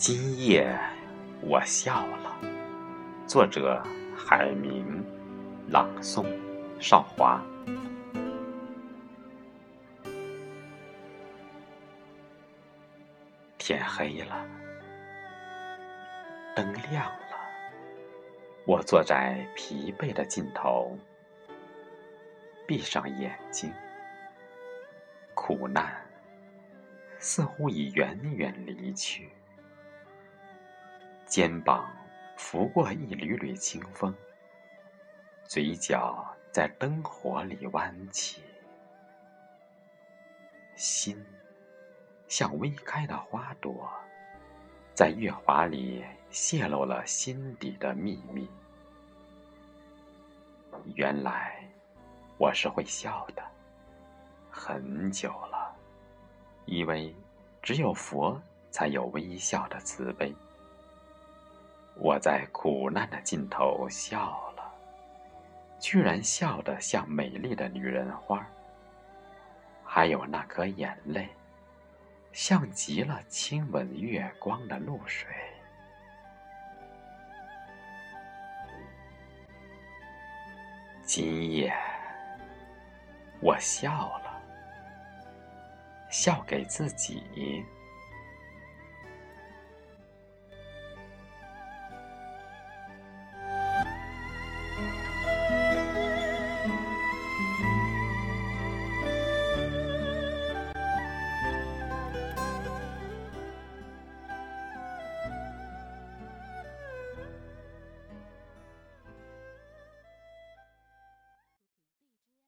今夜我笑了。作者：海明，朗诵：少华。天黑了，灯亮了，我坐在疲惫的尽头，闭上眼睛，苦难似乎已远远离去。肩膀拂过一缕缕清风，嘴角在灯火里弯起，心像微开的花朵，在月华里泄露了心底的秘密。原来我是会笑的，很久了，以为只有佛才有微笑的慈悲。我在苦难的尽头笑了，居然笑得像美丽的女人花，还有那颗眼泪，像极了亲吻月光的露水。今夜，我笑了，笑给自己。